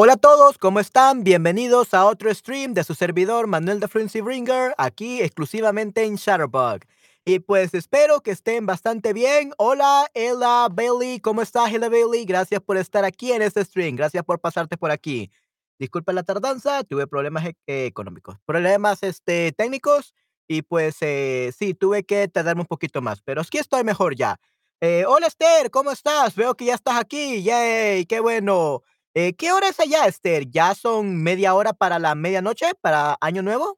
Hola a todos, ¿cómo están? Bienvenidos a otro stream de su servidor Manuel de Frenzy Bringer, aquí exclusivamente en Shutterbug. Y pues espero que estén bastante bien. Hola, Ella Bailey, ¿cómo estás, Ella Bailey? Gracias por estar aquí en este stream, gracias por pasarte por aquí. Disculpa la tardanza, tuve problemas e- económicos, problemas este, técnicos y pues eh, sí, tuve que tardarme un poquito más, pero aquí estoy mejor ya. Eh, hola Esther, ¿cómo estás? Veo que ya estás aquí, yay, qué bueno. Eh, ¿qué hora es allá, Esther? ¿Ya son media hora para la medianoche, para Año Nuevo?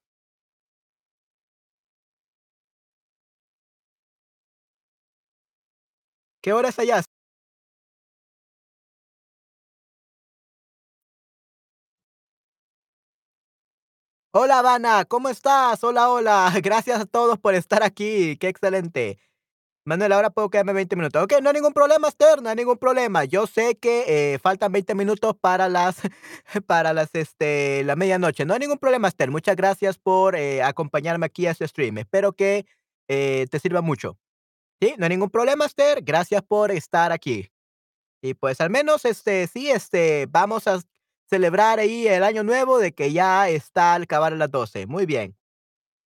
¿Qué hora es allá? Hola, Habana, ¿cómo estás? Hola, hola. Gracias a todos por estar aquí. Qué excelente. Manuel, ahora puedo quedarme 20 minutos. Ok, no hay ningún problema, Esther, no hay ningún problema. Yo sé que eh, faltan 20 minutos para las, para las, este, la medianoche. No hay ningún problema, Esther. Muchas gracias por eh, acompañarme aquí a este stream. Espero que eh, te sirva mucho. Sí, no hay ningún problema, Esther. Gracias por estar aquí. Y pues al menos, este, sí, este, vamos a celebrar ahí el año nuevo de que ya está al acabar las 12. Muy bien.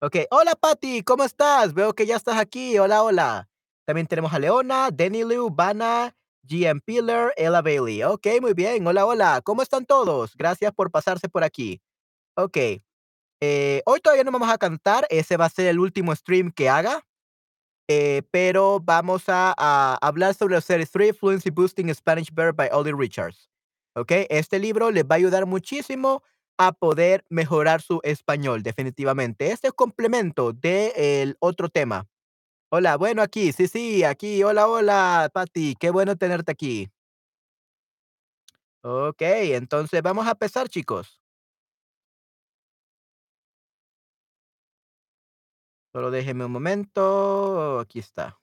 Okey. Hola, Patty, ¿cómo estás? Veo que ya estás aquí. Hola, hola. También tenemos a Leona, Denny Liu, Vanna, GM Pillar, Ella Bailey. Okey, muy bien. Hola, hola. ¿Cómo están todos? Gracias por pasarse por aquí. Okey. Eh, hoy todavía no vamos a cantar, ese va a ser el último stream que haga. Eh, pero vamos a, a hablar sobre la serie 3 Fluency Boosting Spanish Verb by Ollie Richards. ¿Ok? Este libro les va a ayudar muchísimo a poder mejorar su español, definitivamente. Este es complemento del otro tema. Hola, bueno, aquí, sí, sí, aquí. Hola, hola, Patti, qué bueno tenerte aquí. Ok, entonces vamos a empezar, chicos. Solo déjenme un momento. Aquí está.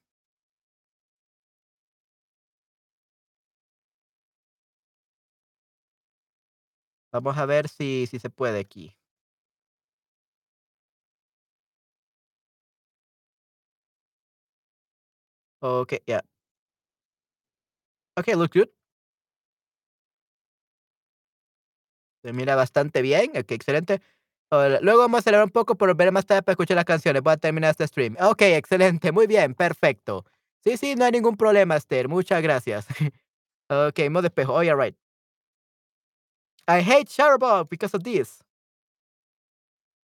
Vamos a ver si, si se puede aquí. Ok, ya. Okay, looks good. Se mira bastante bien, okey, excelente. Luego vamos a acelerar un poco, pero veré más tarde para escuchar las canciones. Voy a terminar este stream. Okey, excelente, muy bien, perfecto. Sí, sí, no hay ningún problema, Esther, muchas gracias. Okey, modo espejo. Oh, yeah, right. I hate Shutterbug because of this.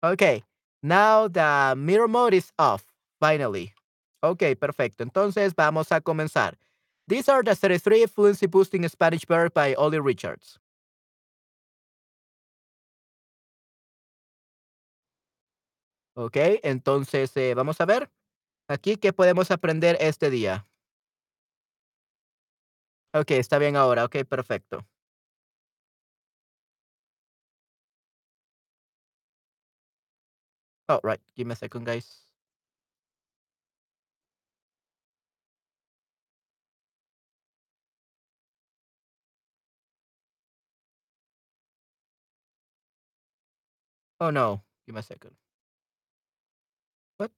Okay, now the mirror mode is off, finally. Okey, perfecto. Entonces, vamos a comenzar. These are the 33 fluency boosting Spanish verbs by Ollie Richards. Okey, entonces, eh, vamos a ver aquí qué podemos aprender este día. Okey, está bien ahora. Okey, perfecto. Oh, right. Give me a second, guys. Oh, no. Give me a second. What?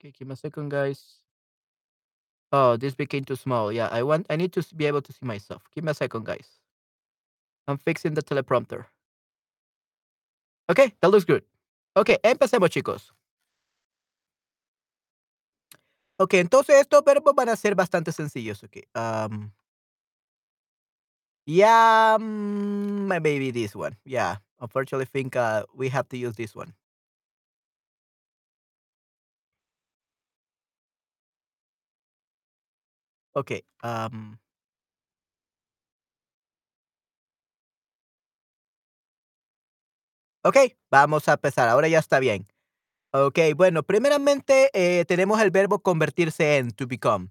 Okay, give me a second, guys. Oh, this became too small. Yeah, I want I need to be able to see myself. Give me a second, guys. I'm fixing the teleprompter. Okay, that looks good. Okay, empecemos, chicos. Ok, entonces estos verbos van a ser bastante sencillos, Okay. am Yeah, mm, maybe this one. Yeah, unfortunately think, uh, we have to use this one. Am Okey, vamos a empezar. Ahora ya está bien. Okey, bueno, primeramente, eh, tenemos el verbo convertirse en, to become.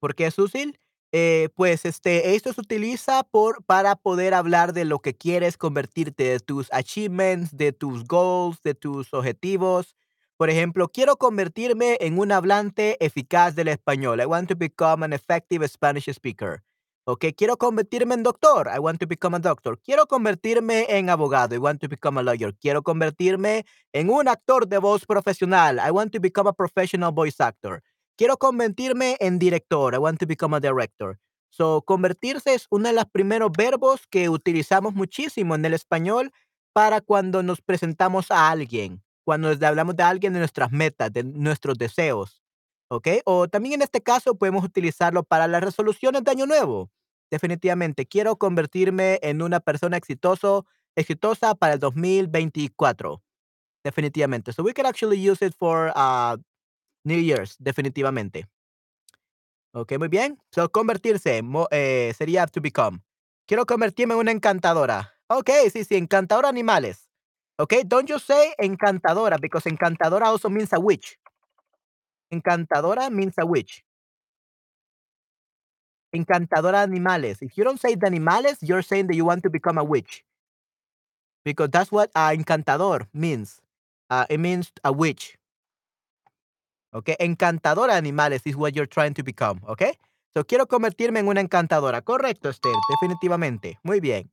¿Por qué es útil? Eh, pues, este, esto se utiliza por para poder hablar de lo que quieres convertirte, de tus achievements, de tus goals, de tus objetivos. Por ejemplo, quiero convertirme en un hablante eficaz del español. I want to become an effective Spanish speaker. Okey, quiero convertirme en doctor. I want to become a doctor. Quiero convertirme en abogado. I want to become a lawyer. Quiero convertirme en un actor de voz profesional. I want to become a professional voice actor. Quiero convertirme en director. I want to become a director. So, convertirse es uno de los primeros verbos que utilizamos muchísimo en el español para cuando nos presentamos a alguien, cuando hablamos de alguien de nuestras metas, de nuestros deseos, ¿ok? O también en este caso podemos utilizarlo para las resoluciones de año nuevo. Definitivamente, quiero convertirme en una persona exitoso, exitosa para el 2024. Definitivamente. So we can actually use it for uh, New Year's, definitivamente. Ok, muy bien. So, convertirse mo- eh, sería to become. Quiero convertirme en una encantadora. Ok, sí, sí, encantadora animales. Ok, don't you say encantadora because encantadora also means a witch. Encantadora means a witch. Encantadora animales. If you don't say the animales, you're saying that you want to become a witch because that's what uh, encantador means. Uh, it means a witch. Okay, encantadora animales is what you're trying to become. Okay, so quiero convertirme en una encantadora. Correcto, Esther, definitivamente. Muy bien.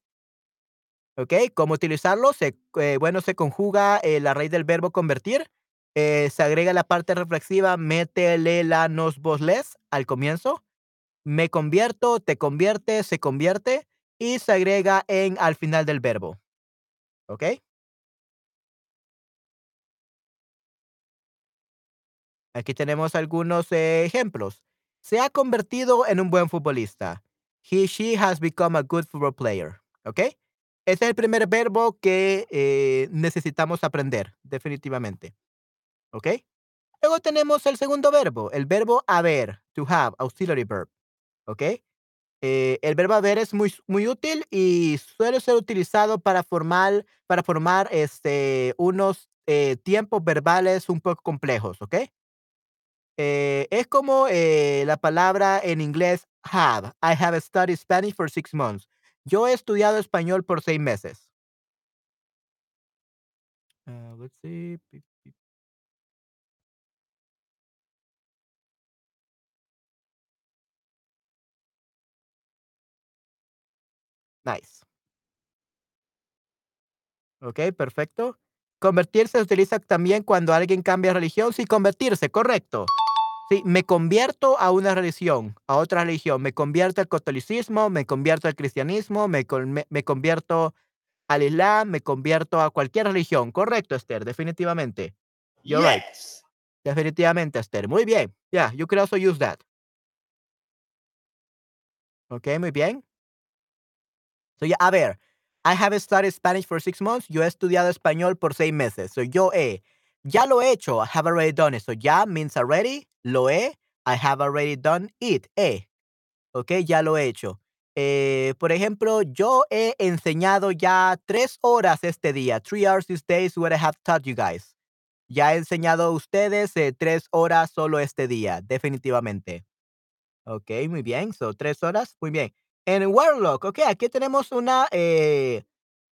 ¿Ok? ¿Cómo utilizarlo? Se, eh, bueno, se conjuga eh, la raíz del verbo convertir. eh, se agrega la parte reflexiva, métele la nos vos les al comienzo. Me convierto, te convierte, se convierte. Y se agrega en al final del verbo. ¿Ok? Aquí tenemos algunos ejemplos. Se ha convertido en un buen futbolista. He, she has become a good football player. ¿Ok? Ese es el primer verbo que eh, necesitamos aprender, definitivamente. ¿Ok? Luego tenemos el segundo verbo, el verbo haber, to have, auxiliary verb. ¿Ok? Eh, el verbo haber es muy, muy útil y suele ser utilizado para formar, para formar este, unos eh, tiempos verbales un poco complejos. ¿Ok? Eh, es como eh, la palabra en inglés have. I have studied Spanish for six months. Yo he estudiado español por seis meses. Uh, let's see. Nice. Ok, perfecto. Convertirse se utiliza también cuando alguien cambia religión. Sí, convertirse, correcto. Sí, me convierto a una religión, a otra religión. Me convierto al catolicismo, me convierto al cristianismo, me, con- me, me convierto al islam, me convierto a cualquier religión. Correcto, Esther, definitivamente. You're right. Yes. Definitivamente, Esther. Muy bien. Yeah, you could also use that. Ok, muy bien. So, yeah, a ver. I have studied Spanish for six months. Yo he estudiado español por seis meses. So, yo he. Ya lo he hecho. I have already done it. So, ya means already. Lo he. I have already done it. He. Ok, ya lo he hecho. Eh, por ejemplo, yo he enseñado ya tres horas este día. Three hours this day is what I have taught you guys. Ya he enseñado a ustedes eh, tres horas solo este día, definitivamente. Ok, muy bien. So, tres horas. Muy bien. En Warlock, ok, aquí tenemos una, eh,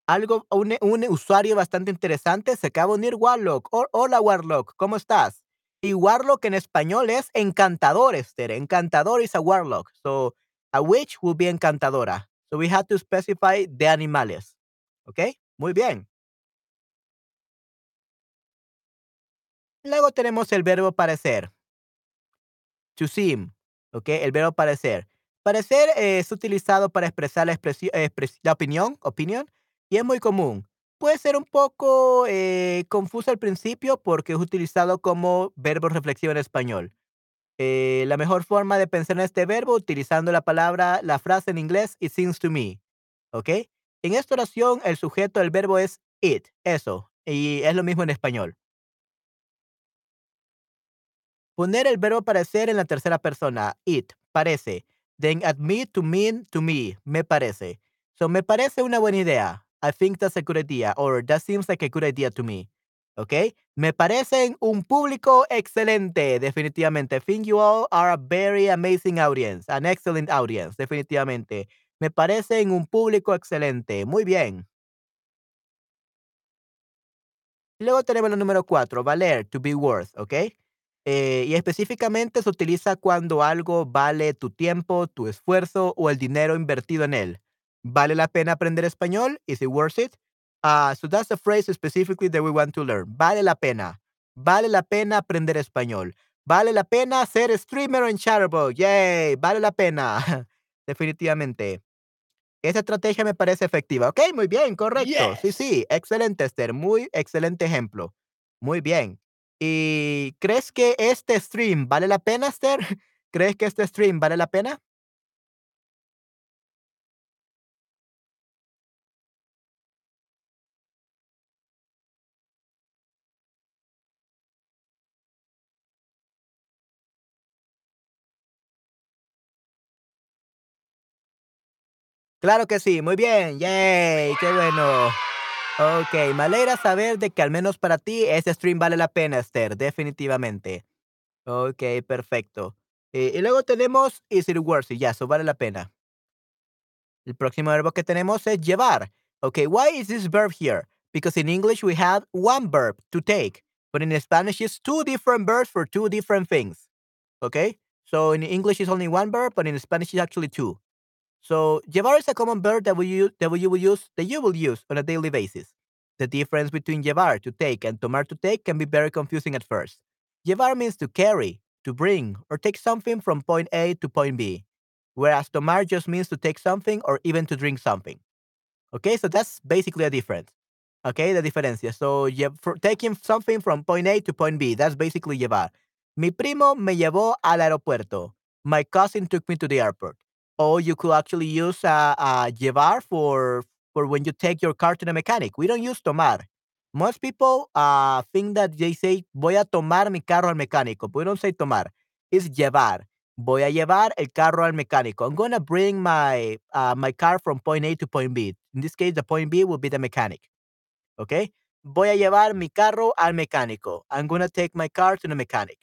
algo, un, un usuario bastante interesante. Se acaba de unir Warlock. Ho- hola, Warlock, ¿cómo estás? Y Warlock en español es encantador, Esther. Encantador is a Warlock. So, a witch will be encantadora. So, we have to specify the animales. Ok, muy bien. Luego tenemos el verbo parecer. To seem, ¿ok? El verbo parecer. Parecer eh, es utilizado para expresar la, expresi- eh, la opinión, opinión, y es muy común. Puede ser un poco eh, confuso al principio porque es utilizado como verbo reflexivo en español. Eh, la mejor forma de pensar en este verbo utilizando la palabra, la frase en inglés, it seems to me, ¿ok? En esta oración, el sujeto del verbo es it, eso, y es lo mismo en español. Poner el verbo parecer en la tercera persona. It, parece. Then admit to mean to me, me parece. So, me parece una buena idea. I think that's a good idea. Or that seems like a good idea to me. ¿Ok? Me parecen un público excelente, definitivamente. I think you all are a very amazing audience. An excellent audience, definitivamente. Me parecen un público excelente. Muy bien. Luego tenemos el número cuatro, valer, to be worth, ¿ok? Eh, y específicamente se utiliza cuando algo vale tu tiempo, tu esfuerzo o el dinero invertido en él. ¿Vale la pena aprender español? Is it worth it? Ah, so that's the phrase specifically that we want to learn. Vale la pena. Vale la pena aprender español. Vale la pena ser streamer en Chatterbox. Yay, vale la pena. definitivamente. Esa estrategia me parece efectiva. Okey, muy bien, correcto. Sí, Yes. sí, excelente, Esther, muy excelente ejemplo. Muy bien. ¿Y crees que este stream vale la pena, Esther? ¿Crees que este stream vale la pena? Claro que sí, muy bien, yay, qué bueno. Okey, me alegra saber de que al menos para ti ese stream vale la pena, Esther, definitivamente. Okey, perfecto. Eh, y luego tenemos is it worth it? Ya, eso vale la pena. El próximo verbo que tenemos es llevar. Okay, why is this verb here? Because in English we have one verb to take, but in Spanish it's two different verbs for two different things. Okay? So in English it's only one verb, but in Spanish it's actually two. So llevar is a common verb that we use that we will use that you will use on a daily basis. The difference between llevar to take and tomar to take can be very confusing at first. Llevar means to carry, to bring, or take something from point A to point B, whereas tomar just means to take something or even to drink something. Okay, so that's basically a difference. Okay, the diferencia. So for taking something from point A to point B, that's basically llevar. Mi primo me llevó al aeropuerto. My cousin took me to the airport. Or you could actually use uh, uh, llevar for for when you take your car to the mechanic. We don't use tomar. Most people uh, think that they say voy a tomar mi carro al mecánico. But we don't say tomar. It's llevar. Voy a llevar el carro al mecánico. I'm gonna bring my uh, my car from point A to point B. In this case, the point B will be the mechanic. Okay. Voy a llevar mi carro al mecánico. I'm gonna take my car to the mechanic.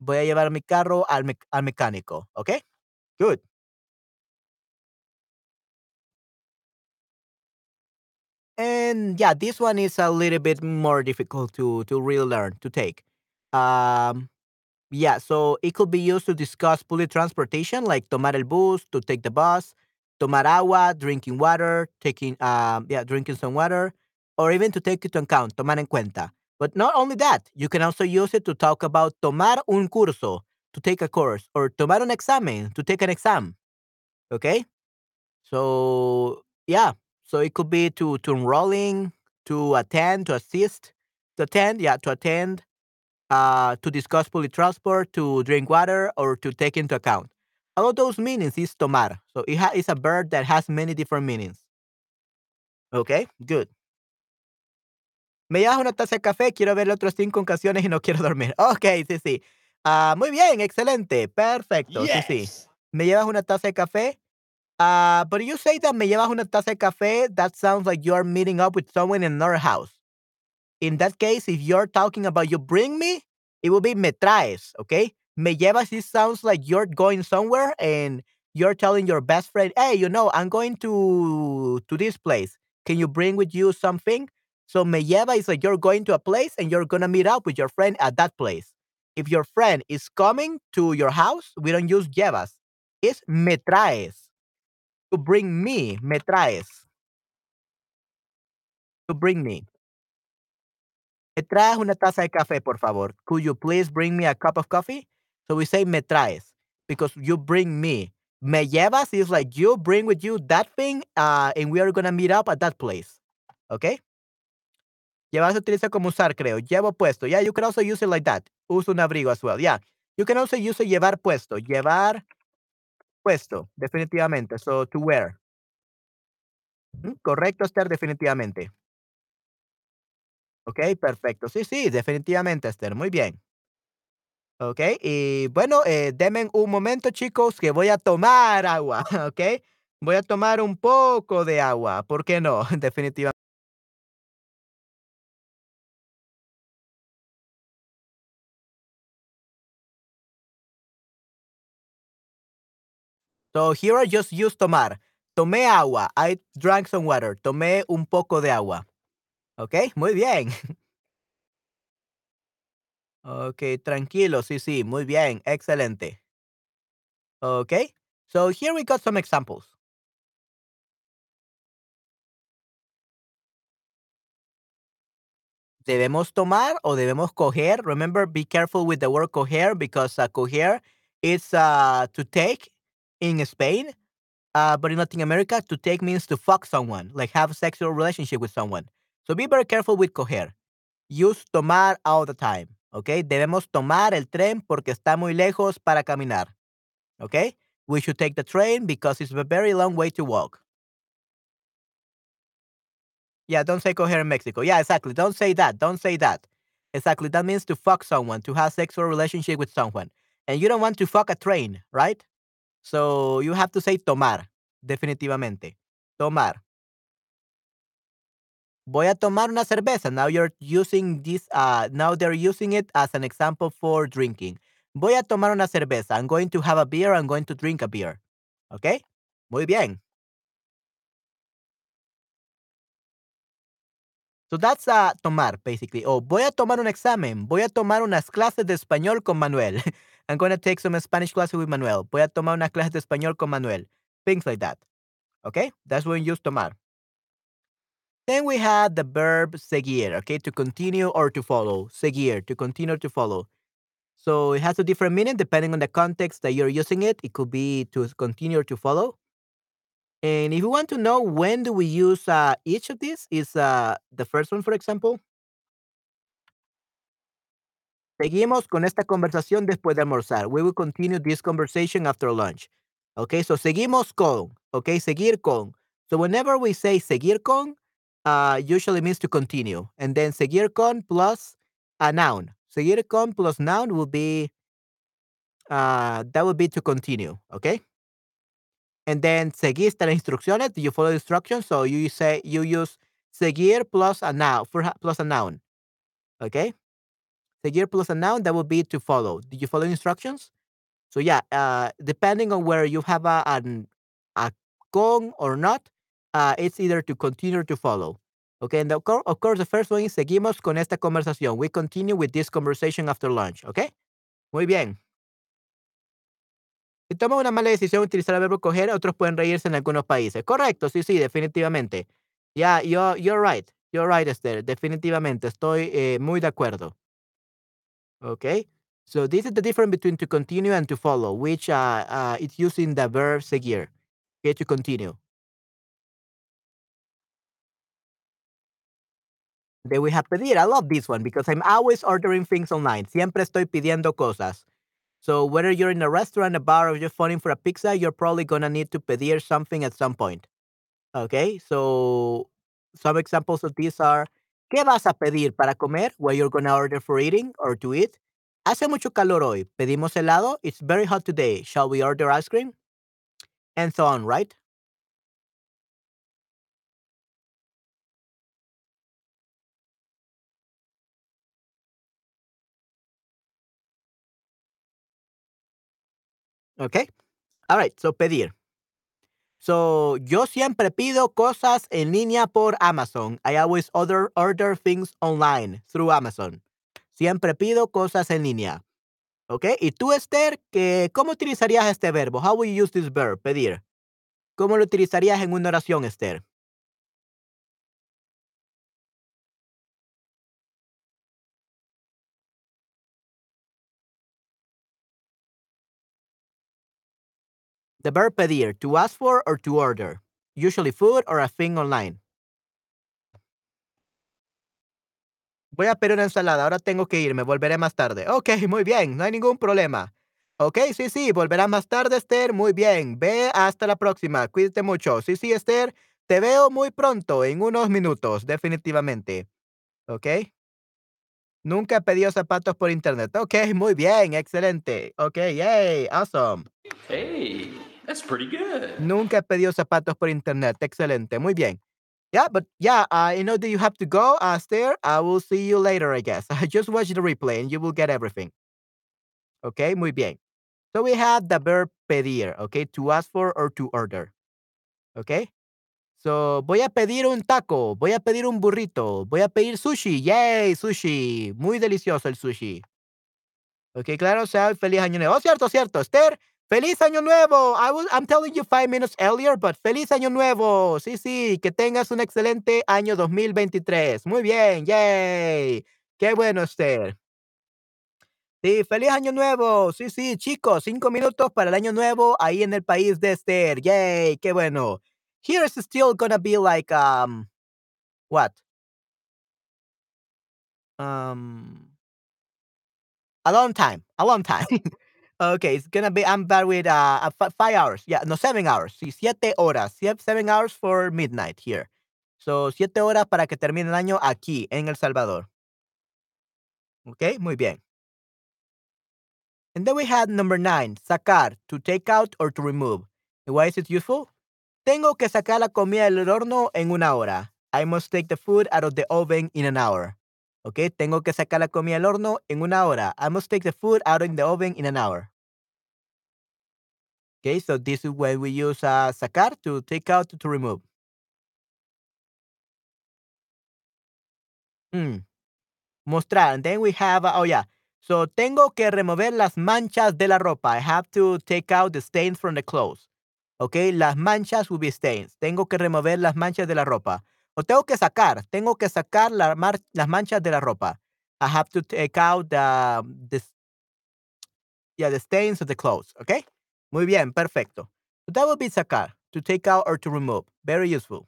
Voy a llevar mi carro al, mec- al mecánico. Okay. Good. And yeah, this one is a little bit more difficult to to really learn to take. Um, yeah, so it could be used to discuss public transportation, like tomar el bus, to take the bus, tomar agua, drinking water, taking um, yeah, drinking some water, or even to take it into account, tomar en cuenta. But not only that, you can also use it to talk about tomar un curso, to take a course, or tomar un examen, to take an exam. Okay. So yeah, so it could be to to enrolling, to attend, to assist, to attend, yeah, to attend, uh, to discuss public transport, to drink water, or to take into account. All of those meanings is tomar. So it ha- it's a verb that has many different meanings. Okay, good. Me llevas una taza de café, quiero ver otro cinco ocasiones y no quiero dormir. Ok, sí, sí. Ah, muy bien, excelente, perfecto, sí, sí. Yes. Me llevas una taza de café, Uh, but you say that me llevas una taza de café, that sounds like you're meeting up with someone in another house. In that case, if you're talking about you bring me, it will be me traes, okay? Me llevas, it sounds like you're going somewhere and you're telling your best friend, hey, you know, I'm going to to this place. Can you bring with you something? So me lleva is like you're going to a place and you're gonna meet up with your friend at that place. If your friend is coming to your house, we don't use llevas. It's me traes to bring me, me traes, to bring me. Me traes una taza de café, por favor. Could you please bring me a cup of coffee? So we say me traes because you bring me. Me llevas is like you bring with you that thing uh, and we are going to meet up at that place. Okay? Llevar se utiliza como usar, creo. Llevo puesto. Yeah, you can also use it like that. Uso un abrigo as well. Yeah. You can also use llevar puesto. Llevar puesto. Definitivamente. So to wear. Correcto, Esther, definitivamente. Okey, perfecto. Sí, sí, definitivamente, Esther, muy bien. Okey, y bueno, eh, denme un momento, chicos, que voy a tomar agua, ¿okey? Voy a tomar un poco de agua, ¿por qué no? Definitivamente. So here I just use tomar. Tomé agua. I drank some water. Tomé un poco de agua. Okey, muy bien. Okey, tranquilo. Sí, sí, muy bien, excelente. Okey, so here we got some examples. debemos tomar o debemos coger. Remember, be careful with the word coger because uh, coger is uh, to take in Spain. Uh, but in Latin America, to take means to fuck someone, like have a sexual relationship with someone. So be very careful with coger. Use tomar all the time. Okay? Debemos tomar el tren porque está muy lejos para caminar. Okay? We should take the train because it's a very long way to walk. Yeah, don't say coger in Mexico. Yeah, exactly. Don't say that. Don't say that. Exactly. That means to fuck someone, to have sexual relationship with someone. And you don't want to fuck a train, right? So you have to say tomar. Definitivamente. Tomar. Voy a tomar una cerveza. Now you're using this, uh, now they're using it as an example for drinking. Voy a tomar una cerveza. I'm going to have a beer. I'm going to drink a beer. Okay? Muy bien. So that's uh, tomar, basically. Oh, voy a tomar un examen. Voy a tomar unas clases de español con Manuel. I'm going to take some Spanish classes with Manuel. Voy a tomar una clase de español con Manuel. Things like that. Okay? That's when you use tomar. Then we had the verb seguir, okay, to continue or to follow. Seguir, to continue to follow. So it has a different meaning depending on the context that you're using it. It could be to continue or to follow. And if you want to know when do we use uh, each of these, is uh, the first one, for example. Seguimos con esta conversación después de almorzar. We will continue this conversation after lunch. Okay, so seguimos con. Okay, seguir con. So whenever we say seguir con, uh, usually means to continue. And then seguir con plus a noun. Seguir con plus noun will be, uh, that would be to continue. Okay. And then seguiste las instrucciones. You follow the instructions? So you say you use seguir plus a noun for plus a noun. Okay. Seguir plus a noun that would be to follow. Did you follow instructions? So yeah, uh, depending on where you have a an, a con or not, uh, it's either to continue or to follow. Okay, and of course, the first one is seguimos con esta conversación. We continue with this conversation after lunch. Okay. Muy bien. Si toma una mala decisión utilizar el verbo coger, otros pueden reírse en algunos países. Correcto, sí, sí, definitivamente. Yeah, you're, you're right. You're right, Esther. Definitivamente. Estoy eh, muy de acuerdo. Okay. So this is the difference between to continue and to follow, which uh, uh, it's using the verb seguir. Okay, to continue. Then we have pedir. I love this one because I'm always ordering things online. Siempre estoy pidiendo cosas. So whether you're in a restaurant, a bar, or just phoning for a pizza, you're probably gonna need to pedir something at some point. Okay, so some examples of these are ¿Qué vas a pedir para comer? What you're gonna order for eating or to eat. Hace mucho calor hoy. ¿Pedimos helado? It's very hot today. Shall we order ice cream? And so on, right? Okay. All right. So pedir. So yo siempre pido cosas en línea por Amazon. I always order order things online through Amazon. Siempre pido cosas en línea. Okay. Y tú, Esther, ¿qué, ¿cómo utilizarías este verbo? How will you use this verb? Pedir. ¿Cómo lo utilizarías en una oración, Esther? The verb pedir, to ask for or to order. Usually food or a thing online. Voy a pedir una ensalada, ahora tengo que irme, volveré más tarde. Ok, muy bien, no hay ningún problema. Ok, sí, sí, volverás más tarde, Esther. Muy bien, ve hasta la próxima. Cuídate mucho. Sí, sí, Esther, te veo muy pronto, en unos minutos, definitivamente. Ok. Nunca he pedido zapatos por internet. Ok, muy bien, excelente. Ok, yay, awesome. Hey, that's pretty good. Nunca he pedido zapatos por internet. Excelente, muy bien. Yeah, but yeah, I know that you have to go, uh, Esther. I will see you later, I guess. Just watch the replay and you will get everything. Okay, muy bien. So we have the verb pedir, okay, to ask for or to order. Okay. So, voy a pedir un taco, voy a pedir un burrito, voy a pedir sushi. Yay, sushi. Muy delicioso el sushi. Ok, claro, o sea, feliz año nuevo. Oh, cierto, cierto. Esther, feliz año nuevo. I was, I'm telling you five minutes earlier, but feliz año nuevo. Sí, sí, que tengas un excelente año 2023. Muy bien, yay. Qué bueno, Esther. Sí, feliz año nuevo. Sí, sí, chicos, 5 minutos para el año nuevo ahí en el país de Esther. Yay, qué bueno. Here is still gonna be like, um, what? Um, a long time, a long time. Okay, it's gonna be I'm bad with, uh, fi 5 hours. Yeah, no, 7 hours. 7 horas. 7 hours for midnight here. So, 7 horas para que termine el año aquí en El Salvador. Okey, muy bien. And then we had number 9, sacar, to take out or to remove. Why is it useful? Tengo que sacar la comida del horno en una hora. I must take the food out of the oven in an hour. Okay, tengo que sacar la comida del horno en una hora. I must take the food out of the oven in an hour. Okay, so this is when we use uh, sacar to take out to remove. Mm. Mostrar. And then we have, uh, oh yeah. So tengo que remover las manchas de la ropa. I have to take out the stains from the clothes. Okay, las manchas will be stains. Tengo que remover las manchas de la ropa. O tengo que sacar. Tengo que sacar las manchas de la ropa. I have to take out the, the, yeah, the stains of the clothes. Okay. Muy bien, perfecto. So that would be sacar, to take out or to remove. Very useful.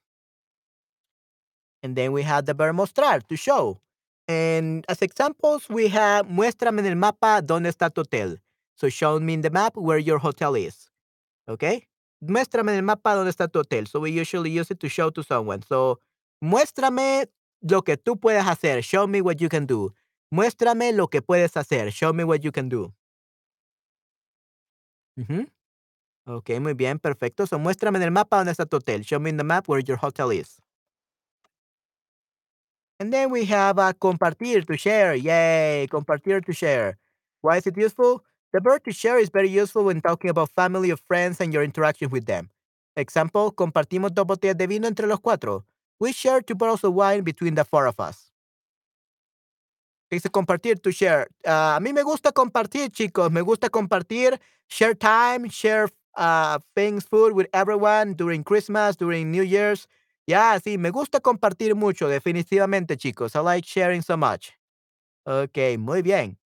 And then we have the verb mostrar, to show. And as examples, we have muéstrame en el mapa dónde está tu hotel. So show me in the map where your hotel is. Okay? Muéstrame en el mapa dónde está tu hotel. So we usually use it to show to someone. So muéstrame lo que tú puedes hacer. Show me what you can do. Muéstrame lo que puedes hacer. Show me what you can do. Ujú. Ok, muy bien, perfecto. So muéstrame en el mapa dónde está tu hotel. Show me in the map where your hotel is. And then we have uh, compartir, to share. Yay, compartir, to share. Why is it useful? The verb to share is very useful when talking about family or friends and your interaction with them. Example, compartimos dos botellas de vino entre los cuatro. We share two bottles of wine between the four of us. Dice compartir, to share. Ah, a mí me gusta compartir, chicos. Me gusta compartir, share time, share uh, things, food with everyone during Christmas, during New Year's. Yeah, sí, me gusta compartir mucho, definitivamente, chicos. I like sharing so much. Ok, muy bien.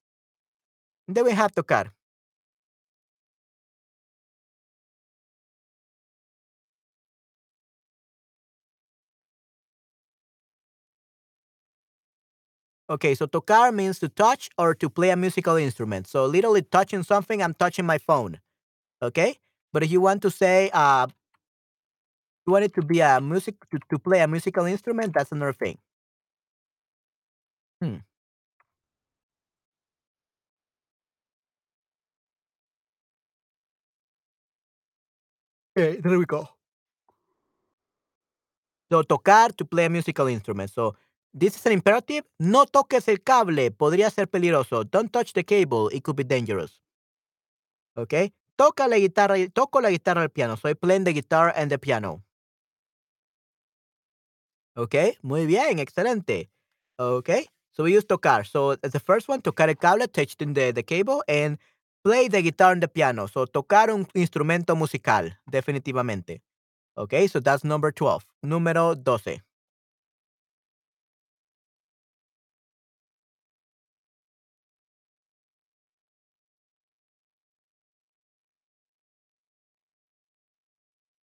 Then we have tocar. Okay, so tocar means to touch or to play a musical instrument. So literally touching something, I'm touching my phone. Okay? But if you want to say uh you want it to be a music to, to play a musical instrument, that's another thing. Hmm. Okay, there we go. So tocar to play a musical instrument. So this is an imperative. No toques el cable. Podría ser peligroso. Don't touch the cable. It could be dangerous. Okay. Toca la guitarra. Toco la guitarra al piano. So I play the guitar and the piano. Okay. Muy bien. Excelente. Okay. So we use tocar. So the first one, tocar el cable, touching the, the cable, and play the guitar and the piano. So tocar un instrumento musical. Definitivamente. Okay. So that's number 12. Número 12.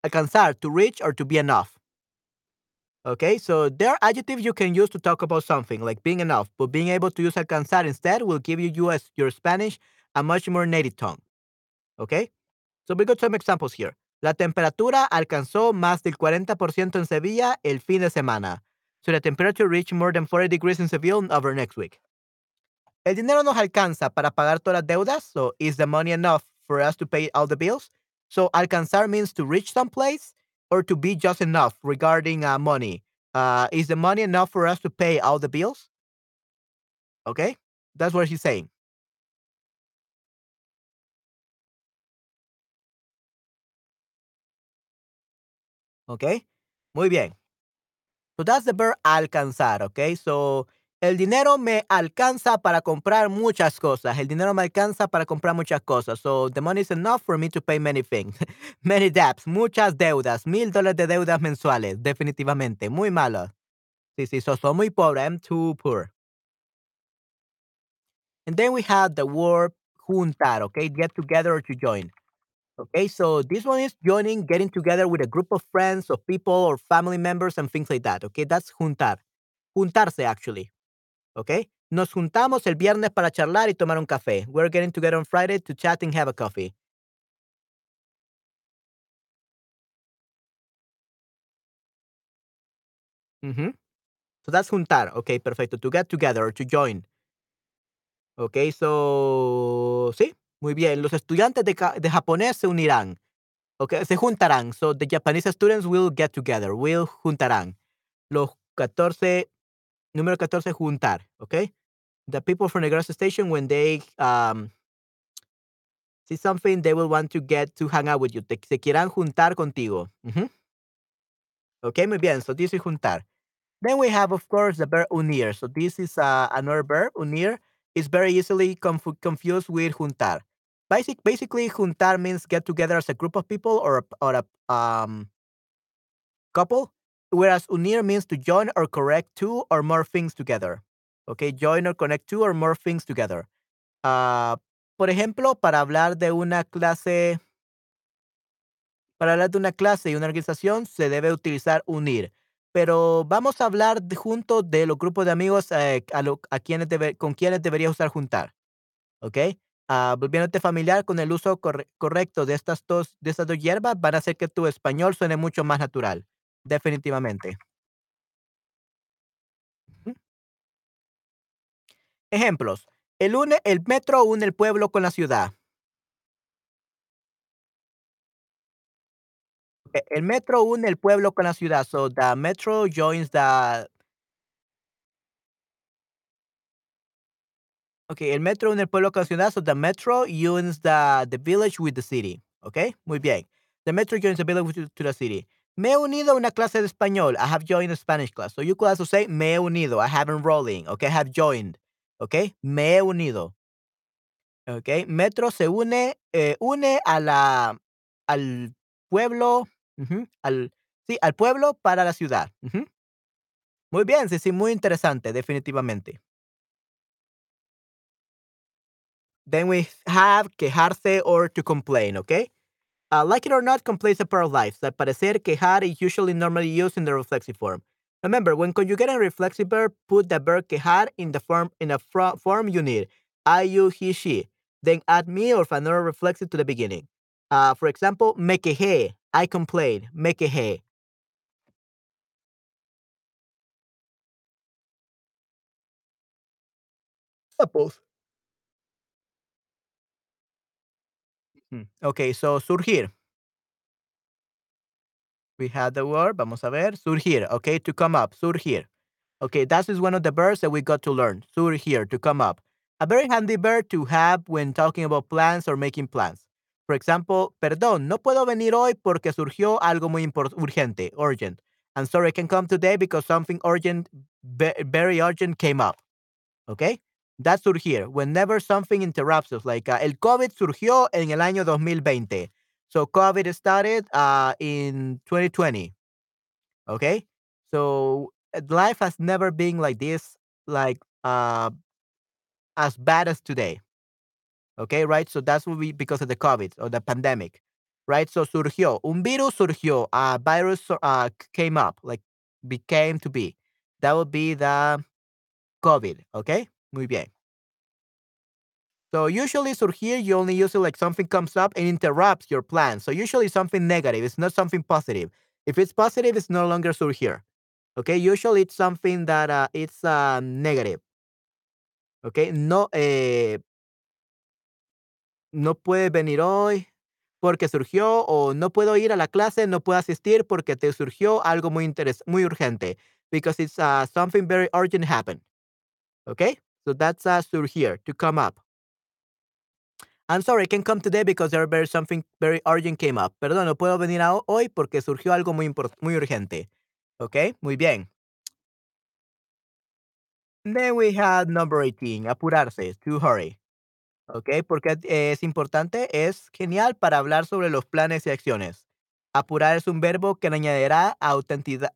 Alcanzar, to reach or to be enough. Okay, so there are adjectives you can use to talk about something, like being enough, but being able to use alcanzar instead will give you US, your Spanish a much more native tongue. Okay, so we got some examples here. La temperatura alcanzó más del 40% en Sevilla el fin de semana. So the temperature reached more than 40 degrees in Seville over next week. El dinero nos alcanza para pagar todas las deudas. So is the money enough for us to pay all the bills? So alcanzar means to reach some place or to be just enough regarding uh, money. Uh, is the money enough for us to pay all the bills? Okay, that's what he's saying. Okay, muy bien. So that's the verb alcanzar. Okay, so el dinero me alcanza para comprar muchas cosas. El dinero me alcanza para comprar muchas cosas. So the money is enough for me to pay many things. many debts, muchas deudas, mil dólares de deudas mensuales. Definitivamente, muy malo. Sí, sí, so, muy pobre. Too poor. And then we have the word juntar, okay? Get together or to join. Okay, so this one is joining, getting together with a group of friends, of people, or family members, and things like that. Okay, that's juntar. Juntarse, actually. Okay, nos juntamos el viernes para charlar y tomar un café. We're getting together on Friday to chat and have a coffee. So that's juntar. Okay, perfecto. To get together or to join. Okay, so sí, muy bien. Los estudiantes de, de japonés se unirán. Okay, se juntarán. So the Japanese students will get together. Will juntarán. Los 14, número 14, juntar. Okay. The people from the gas station, when they um, see something, they will want to get to hang out with you. Te, se quieran juntar contigo. Ujú. Okay, muy bien. So this is juntar. Then we have, of course, the verb unir. So this is uh, another verb. Unir is very easily confu- confused with juntar. Basic, basically, juntar means get together as a group of people or or a um, couple, whereas unir means to join or correct two or more things together. Okay, join or connect two or more things together. Ah, por ejemplo, para hablar de una clase, para hablar de una clase y una organización se debe utilizar unir. Pero vamos a hablar junto de los grupos de amigos eh, a lo- con quienes deberías usar juntar. ¿Ok? Ah, volviéndote familiar con el uso corre- correcto de estas, dos, de estas dos hierbas, van a hacer que tu español suene mucho más natural. Definitivamente. Ejemplos. El, el metro une el pueblo con la ciudad. E- El metro une el pueblo con la ciudad. So the metro joins the. Okay, el metro une el pueblo con la ciudad. So the metro unites the, the village with the city. Okay, muy bien. The metro joins the village to, to the city. Me he unido a una clase de español. I have joined a Spanish class. So you could also say me he unido. I have enrolling. Okay, I have joined. Okay, me he unido. Okay, metro se une, eh, une a la, al pueblo, al, sí, al pueblo para la ciudad. Muy bien, sí, sí, muy interesante, definitivamente. Then we have quejarse or to complain, okay? Uh, like it or not, complain is a part of life. Al parecer, quejar is usually normally used in the reflexive form. Remember, when conjugating a reflexive verb, put the verb quejar in the form in a form you need. I, you, he, she. Then add me or another reflexive to the beginning. Uh, for example, me quejé. I complain. Me quejé. Suppose. Hmm, Okay, so surgir. We had the word, vamos a ver, surgir, okay, to come up, surgir. Okay, that is one of the verbs that we got to learn, surgir, to come up. A very handy verb to have when talking about plans or making plans. For example, perdón, no puedo venir hoy porque surgió algo muy urgente, urgent. I'm sorry I can come today because something urgent, ve- very urgent came up. Okay? That's surgir. Whenever something interrupts us, like uh, el COVID surgió en el año 2020. So COVID started uh, in 2020. Okay? So uh, life has never been like this, like uh, as bad as today. Okay, right? So that's what we because of the COVID or the pandemic, right? So surgió. Un virus surgió. A virus uh, came up, like became to be. That would be the COVID. Okay? Muy bien. So usually surgir, you only use it like something comes up and interrupts your plan. So usually something negative. It's not something positive. If it's positive, it's no longer surgir. Okay. Usually it's something that uh, it's uh, negative. Okay. No, eh, no puedes venir hoy porque surgió o no puedo ir a la clase, no puedo asistir porque te surgió algo muy interes muy urgente. Because it's uh, something very urgent happened. Okay. So that's uh, surgir, to come up. I'm sorry, I can't come today because there something very urgent came up. Perdón, no puedo venir hoy porque surgió algo muy muy urgente. ¿Ok? Muy bien. Then we had number 18, apurarse, to hurry. ¿Ok? Porque eh, es importante, es genial para hablar sobre los planes y acciones. Apurar es un verbo que añadirá autenticidad,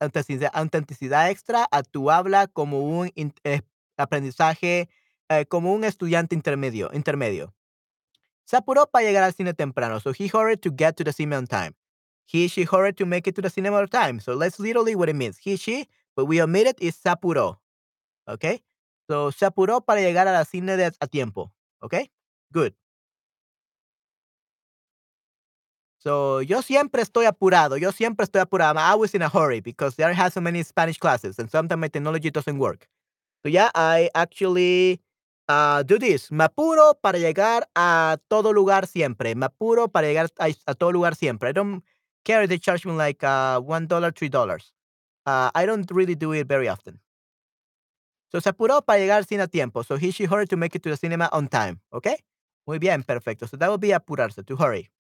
autenticidad, extra a tu habla como un eh, aprendizaje eh, como un estudiante intermedio, intermedio. Se para llegar al cine temprano. So he hurried to get to the cinema on time. He, she hurried to make it to the cinema on time. So that's literally what it means. He, she, but we omitted is se apuró. Okay? So se para llegar a la cine de, a tiempo. Okay? Good. So yo siempre estoy apurado. Yo siempre estoy apurado. I'm always in a hurry because there has so many Spanish classes and sometimes my technology doesn't work. So yeah, I actually uh, do this. Me apuro para llegar a todo lugar siempre. Me apuro para llegar a, a todo lugar siempre. I don't care if they charge me like uh, one dollar, three dollars. Uh, I don't really do it very often. So se apuró para llegar sin a tiempo. So he, she hurried to make it to the cinema on time. Okay? Muy bien, perfecto. So that would be apurarse, to hurry.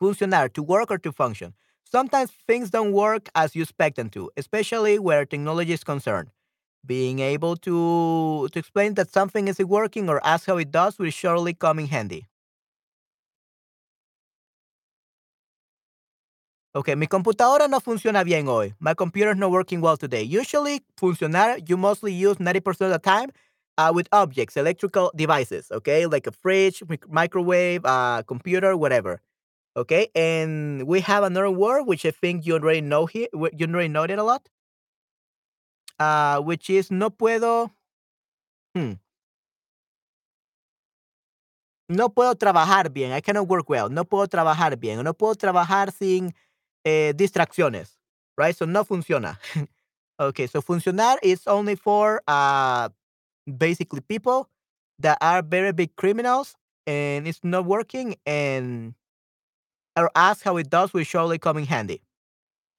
Funcionar, to work or to function. Sometimes things don't work as you expect them to, especially where technology is concerned. Being able to, to explain that something isn't working or ask how it does will surely come in handy. Okay, mi computadora no funciona bien hoy. My computer is not working well today. Usually, funcionar, you mostly use 90% of the time uh, with objects, electrical devices, okay, like a fridge, microwave, uh, computer, whatever. Okay, and we have another word which I think you already know here. You already know it a lot. Uh, which is no puedo. Hmm. No puedo trabajar bien. I cannot work well. No puedo trabajar bien. No puedo trabajar sin eh, distracciones. Right? So no funciona. okay, so funcionar is only for uh basically people that are very big criminals and it's not working and or ask how it does will surely come in handy.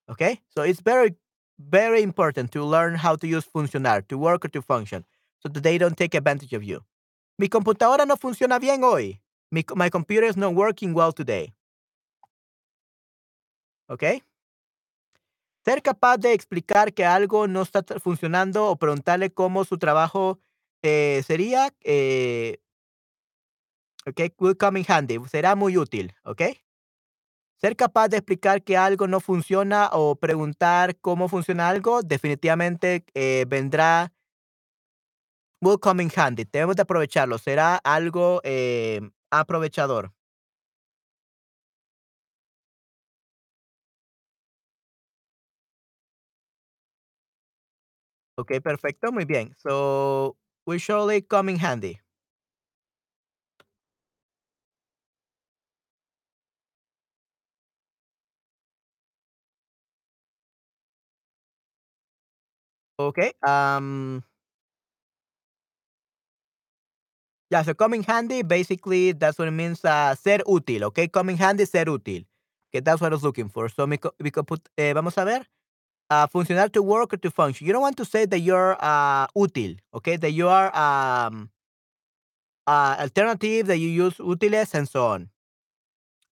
Okay? So it's very, very important to learn how to use funcionar, to work or to function, so that they don't take advantage of you. Mi computadora no funciona bien hoy. Mi, my computer is not working well today. ¿Ok? Ser capaz de explicar que algo no está funcionando o preguntarle cómo su trabajo eh, sería, eh, ok, will come in handy, será muy útil, ¿ok? Ser capaz de explicar que algo no funciona o preguntar cómo funciona algo, definitivamente eh, vendrá, will come in handy. Tenemos de aprovecharlo, será algo eh, aprovechador. Ok, perfecto, muy bien. So, will surely come in handy. Okay. Um, yeah, so come in handy, basically, that's what it means, uh, ser útil, okay? Come in handy, ser útil. Okay, that's what I was looking for. So, we could put, eh, vamos a ver. Uh, funcionar to work or to function. You don't want to say that you're uh, útil, okay? That you are um, uh, alternative, that you use útiles, and so on.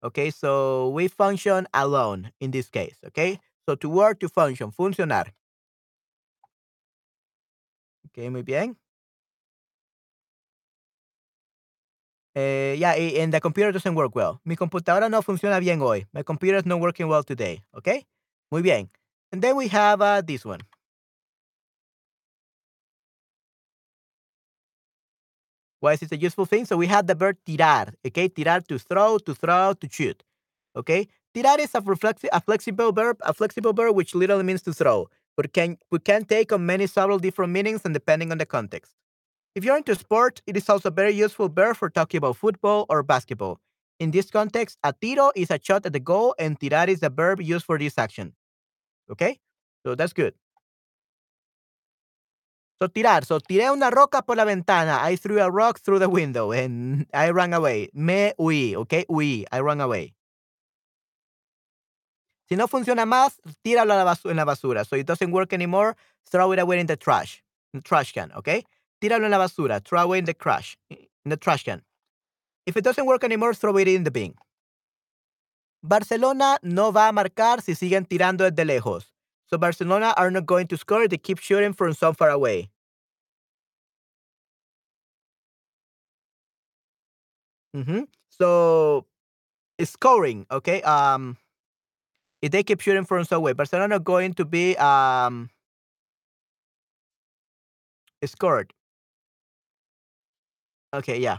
Okay, so we function alone in this case, okay? So to work, to function, funcionar. Okay, muy bien. Eh, yeah, and the computer doesn't work well. Mi computadora no funciona bien hoy. My computer is not working well today. Okay? Muy bien. And then we have uh, this one. Why is it a useful thing? So we have the verb tirar. Okay? Tirar to throw, to throw, to shoot. Okay? Tirar is a, reflexi- a flexible verb, a flexible verb which literally means to throw, but can we can take on many several different meanings and depending on the context. If you're into sport, it is also a very useful verb for talking about football or basketball. In this context, a tiro is a shot at the goal, and tirar is the verb used for this action. Okay? So that's good. So tirar. So tiré una roca por la ventana. I threw a rock through the window and I ran away. Me huí. Okay? Huí. I ran away. Si no funciona más, tíralo en la basura. So it doesn't work anymore, throw it away in the trash. In the trash can, okay? Tíralo en la basura. Throw away in the trash. In the trash can. If it doesn't work anymore, throw it in the bin. Barcelona no va a marcar si siguen tirando desde lejos. So Barcelona are not going to score. They keep shooting from so far away. Mm-hmm. So scoring, okay? Um, if they keep shooting from so away, Barcelona are going to be um Scored. Okay, yeah.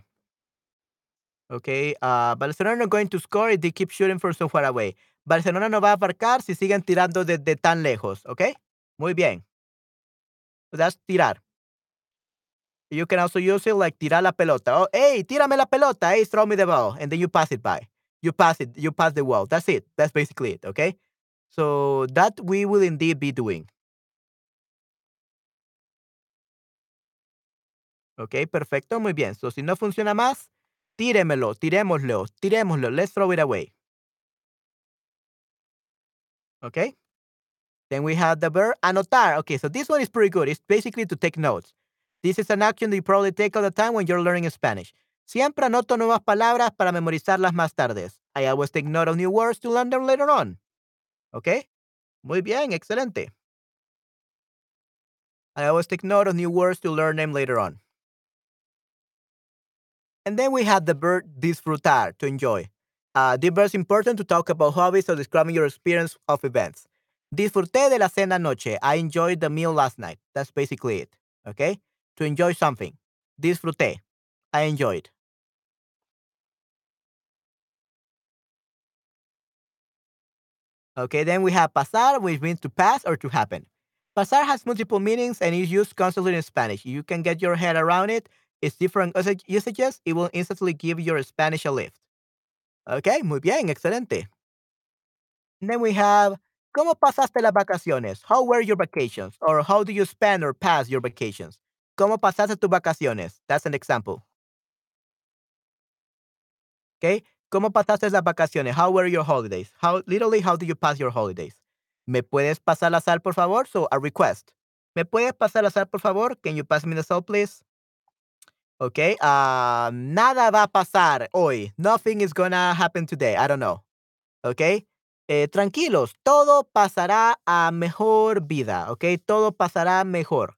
Okay, uh, Barcelona not going to score if they keep shooting from so far away. Barcelona no va a marcar si siguen tirando desde tan lejos, ¿ok? Muy bien. That's tirar. You can also use it like tirar la pelota. Oh, hey, tírame la pelota. Hey, throw me the ball. And then you pass it by. You pass it. You pass the wall. That's it. That's basically it. Okay. So that we will indeed be doing. Ok, perfecto. Muy bien. So si no funciona más, tíremelo, tirémoslo, tirémoslo. Let's throw it away. Okay. Then we have the verb anotar. Okay, so this one is pretty good. It's basically to take notes. This is an action that you probably take all the time when you're learning Spanish. Siempre anoto nuevas palabras para memorizarlas más tarde. I always take note of new words to learn them later on. Okay? Muy bien, excelente. I always take note of new words to learn them later on. And then we have the verb disfrutar, to enjoy. Uh, this verb is important to talk about hobbies or describing your experience of events. Disfruté de la cena anoche. I enjoyed the meal last night. That's basically it. Okay? To enjoy something. Disfruté. I enjoyed. Okay, then we have pasar, which means to pass or to happen. Pasar has multiple meanings and is used constantly in Spanish. You can get your head around it. It's different usages. It will instantly give your Spanish a lift. Okay, muy bien, excelente. And then we have ¿Cómo pasaste las vacaciones? How were your vacations? Or how do you spend or pass your vacations? ¿Cómo pasaste tus vacaciones? That's an example. Okay. ¿Cómo pasaste las vacaciones? How were your holidays? How literally how do you pass your holidays? ¿Me puedes pasar la sal, por favor? So a request. ¿Me puedes pasar la sal, por favor? Can you pass me the salt, please? Okay. Uh, nada va a pasar hoy. Nothing is gonna happen today. I don't know. Okay. Eh, tranquilos, todo pasará a mejor vida, ¿ok? Todo pasará mejor,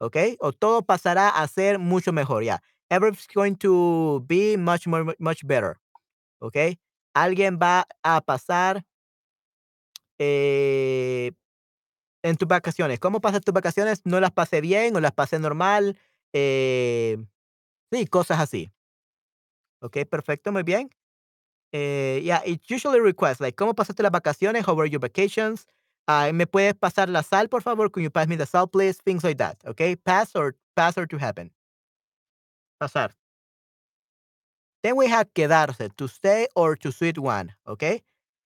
¿ok? O todo pasará a ser mucho mejor, ya. Yeah. Everything's going to be much more, much better, ¿ok? Alguien va a pasar eh, en tus vacaciones. ¿Cómo pasas tus vacaciones? ¿No las pasé bien o las pasé normal? Eh, sí, cosas así. Ok, perfecto, muy bien. Eh, yeah, it usually requests, like, ¿cómo pasaste las vacaciones? How were your vacations? Uh, ¿Me puedes pasar la sal, por favor? Can you pass me the salt, please? Things like that, okay? Pass or pass or to happen. Pasar. Then we have quedarse, to stay or to sit one, okay?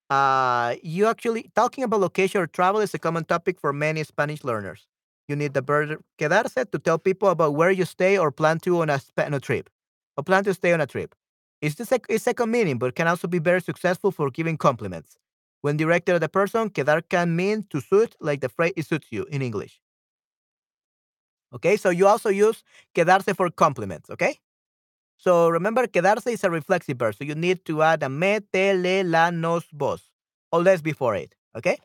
Uh, you actually, talking about location or travel is a common topic for many Spanish learners. You need the verb quedarse to tell people about where you stay or plan to on a, on a trip, or plan to stay on a trip. It's the sec- it's second meaning, but can also be very successful for giving compliments. When directed at a person, quedar can mean to suit, like the phrase it suits you in English. Okay, so you also use quedarse for compliments, okay? So remember, quedarse is a reflexive verb, so you need to add a me, te, le, la, nos, vos, or less before it, okay?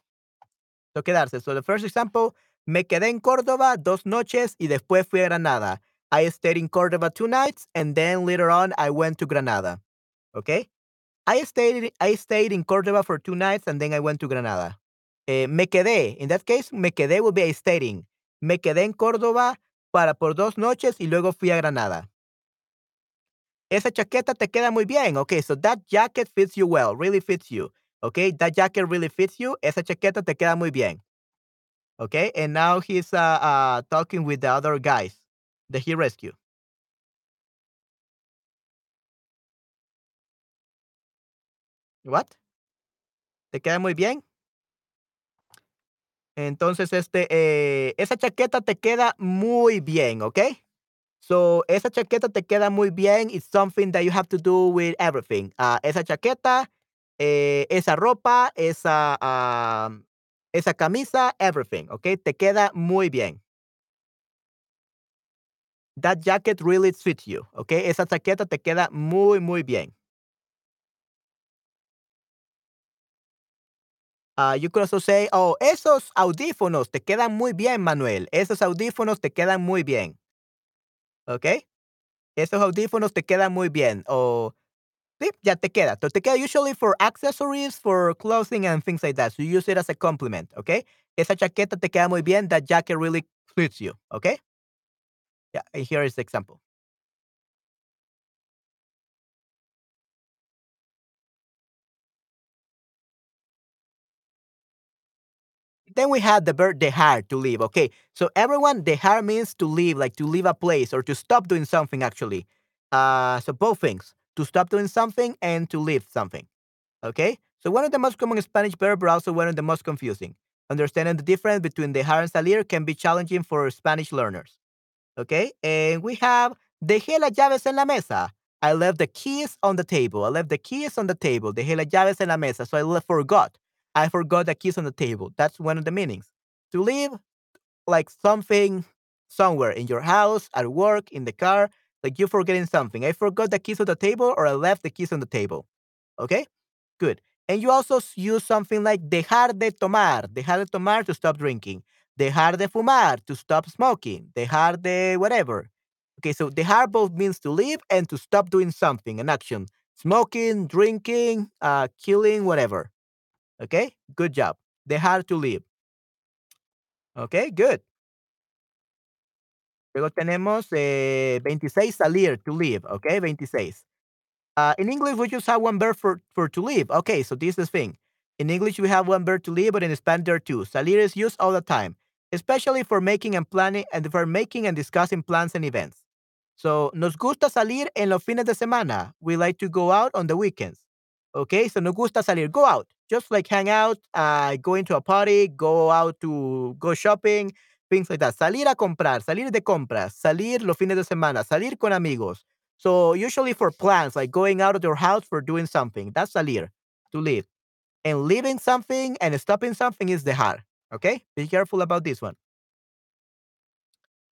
So quedarse. So the first example, me quedé en Córdoba dos noches y después fui a Granada. I stayed in Córdoba two nights, and then later on I went to Granada. Okay? I stayed I stayed in Córdoba for two nights, and then I went to Granada. Eh, me quedé. In that case, me quedé will be I stayed. Me quedé en Córdoba para por dos noches y luego fui a Granada. Esa chaqueta te queda muy bien. Okay, so that jacket fits you well, really fits you. Okay, that jacket really fits you. Esa chaqueta te queda muy bien. Okay, and now he's uh, uh, talking with the other guys that he rescued. What? ¿Te queda muy bien? Entonces, este, eh, esa chaqueta te queda muy bien, ¿ok? So, esa chaqueta te queda muy bien. It's something that you have to do with everything. Uh, esa chaqueta, eh, esa ropa, esa, uh, esa camisa, everything, ¿ok? Te queda muy bien. That jacket really fits you, ¿ok? Esa chaqueta te queda muy, muy bien. Uh, you could also say, oh, esos audífonos te quedan muy bien, Manuel. Esos audífonos te quedan muy bien. ¿Ok? Esos audífonos te quedan muy bien. O, sí, ya te queda. Te queda usually for accessories, for clothing and things like that. So you use it as a compliment. ¿Ok? Esa chaqueta te queda muy bien. That jacket really fits you. ¿Ok? Yeah, here is the example. Then we have the verb dejar, to leave. Okay, so everyone, dejar means to leave, like to leave a place or to stop doing something, actually. Uh, so both things, to stop doing something and to leave something. Okay, so one of the most common Spanish verbs, but also one of the most confusing. Understanding the difference between dejar and salir can be challenging for Spanish learners. Okay, and we have dejé las llaves en la mesa. I left the keys on the table. I left the keys on the table. Dejé las llaves en la mesa. So I forgot. I forgot the keys on the table. That's one of the meanings. To leave, like something somewhere in your house, at work, in the car, like you're forgetting something. I forgot the keys on the table or I left the keys on the table. Okay? Good. And you also use something like dejar de tomar, dejar de tomar to stop drinking, dejar de fumar to stop smoking, dejar de whatever. Okay, so dejar both means to leave and to stop doing something, an action, smoking, drinking, uh, killing, whatever. Okay, good job. Dejar to leave. Okay, good. Luego tenemos eh, 26, salir, to leave. Okay, 26. Uh, in English, we just have one verb for, for to leave. Okay, so this is the thing. In English, we have one verb to leave, but in Spanish, there are two. Salir is used all the time, especially for making and planning and for making and discussing plans and events. So, nos gusta salir en los fines de semana. We like to go out on the weekends. Okay, so nos gusta salir, go out, just like hang out, uh, go into a party, go out to go shopping, things like that. Salir a comprar, salir de compras, salir los fines de semana, salir con amigos. So usually for plans, like going out of your house for doing something, that's salir, to leave. And leaving something and stopping something is dejar. Okay, be careful about this one.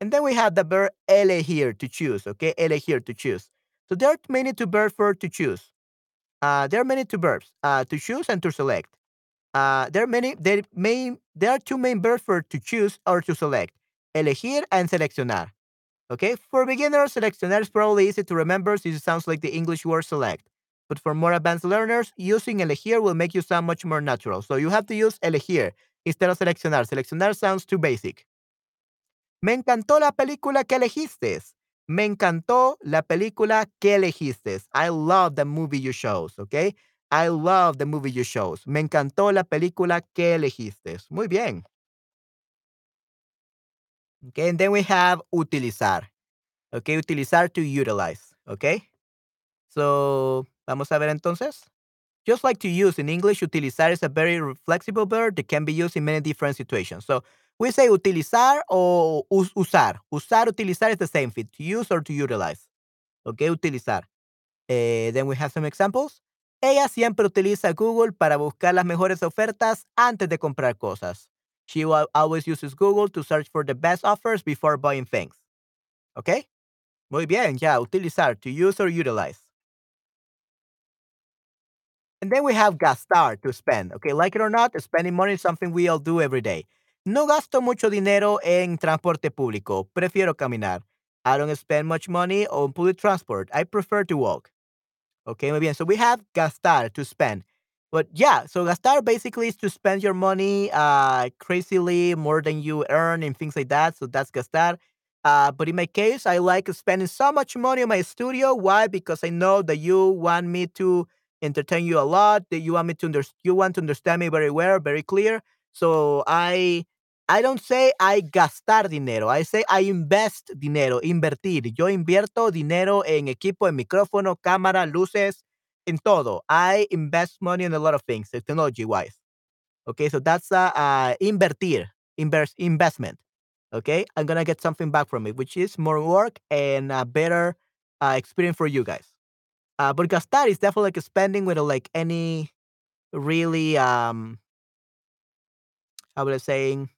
And then we have the verb elegir, to choose. Okay, elegir, to choose. So there are many to verb for to choose. Uh, there are many two verbs, uh, to choose and to select. Uh, there are many. There main. There are two main verbs for to choose or to select: elegir and seleccionar. Okay, for beginners, seleccionar is probably easy to remember since it sounds like the English word select. But for more advanced learners, using elegir will make you sound much more natural. So you have to use elegir instead of seleccionar. Seleccionar sounds too basic. Me encantó la película que elegiste. Me encantó la película que elegiste. I love the movie you chose, okay? I love the movie you chose. Me encantó la película que elegiste. Muy bien. Okay, and then we have utilizar. Okay, utilizar to utilize. Okay. So, vamos a ver entonces. Just like to use in English, utilizar is a very flexible verb that can be used in many different situations. So, we say utilizar o usar. Usar, utilizar is the same thing, to use or to utilize. Okay, utilizar. Eh, then we have some examples. Ella siempre utiliza Google para buscar las mejores ofertas antes de comprar cosas. She always uses Google to search for the best offers before buying things. Okay? Muy bien, ya, utilizar, to use or utilize. And then we have gastar, to spend. Okay, like it or not, spending money is something we all do every day. No gasto mucho dinero en transporte público. Prefiero caminar. I don't spend much money on public transport. I prefer to walk. Okay, muy bien. So we have gastar, to spend. But yeah, so gastar basically is to spend your money uh, crazily more than you earn and things like that. So that's gastar. Uh, but in my case, I like spending so much money on my studio. Why? Because I know that you want me to entertain you a lot. That you want me to understand. You want to understand me very well, very clear. So I I don't say I gastar dinero. I say I invest dinero, invertir. Yo invierto dinero en equipo, en micrófono, cámara, luces, en todo. I invest money in a lot of things, technology wise. Okay, so that's uh, uh invertir, invest, investment. Okay, I'm gonna get something back from it, which is more work and a better uh, experience for you guys. Uh, but gastar is definitely like spending with like any really um I saying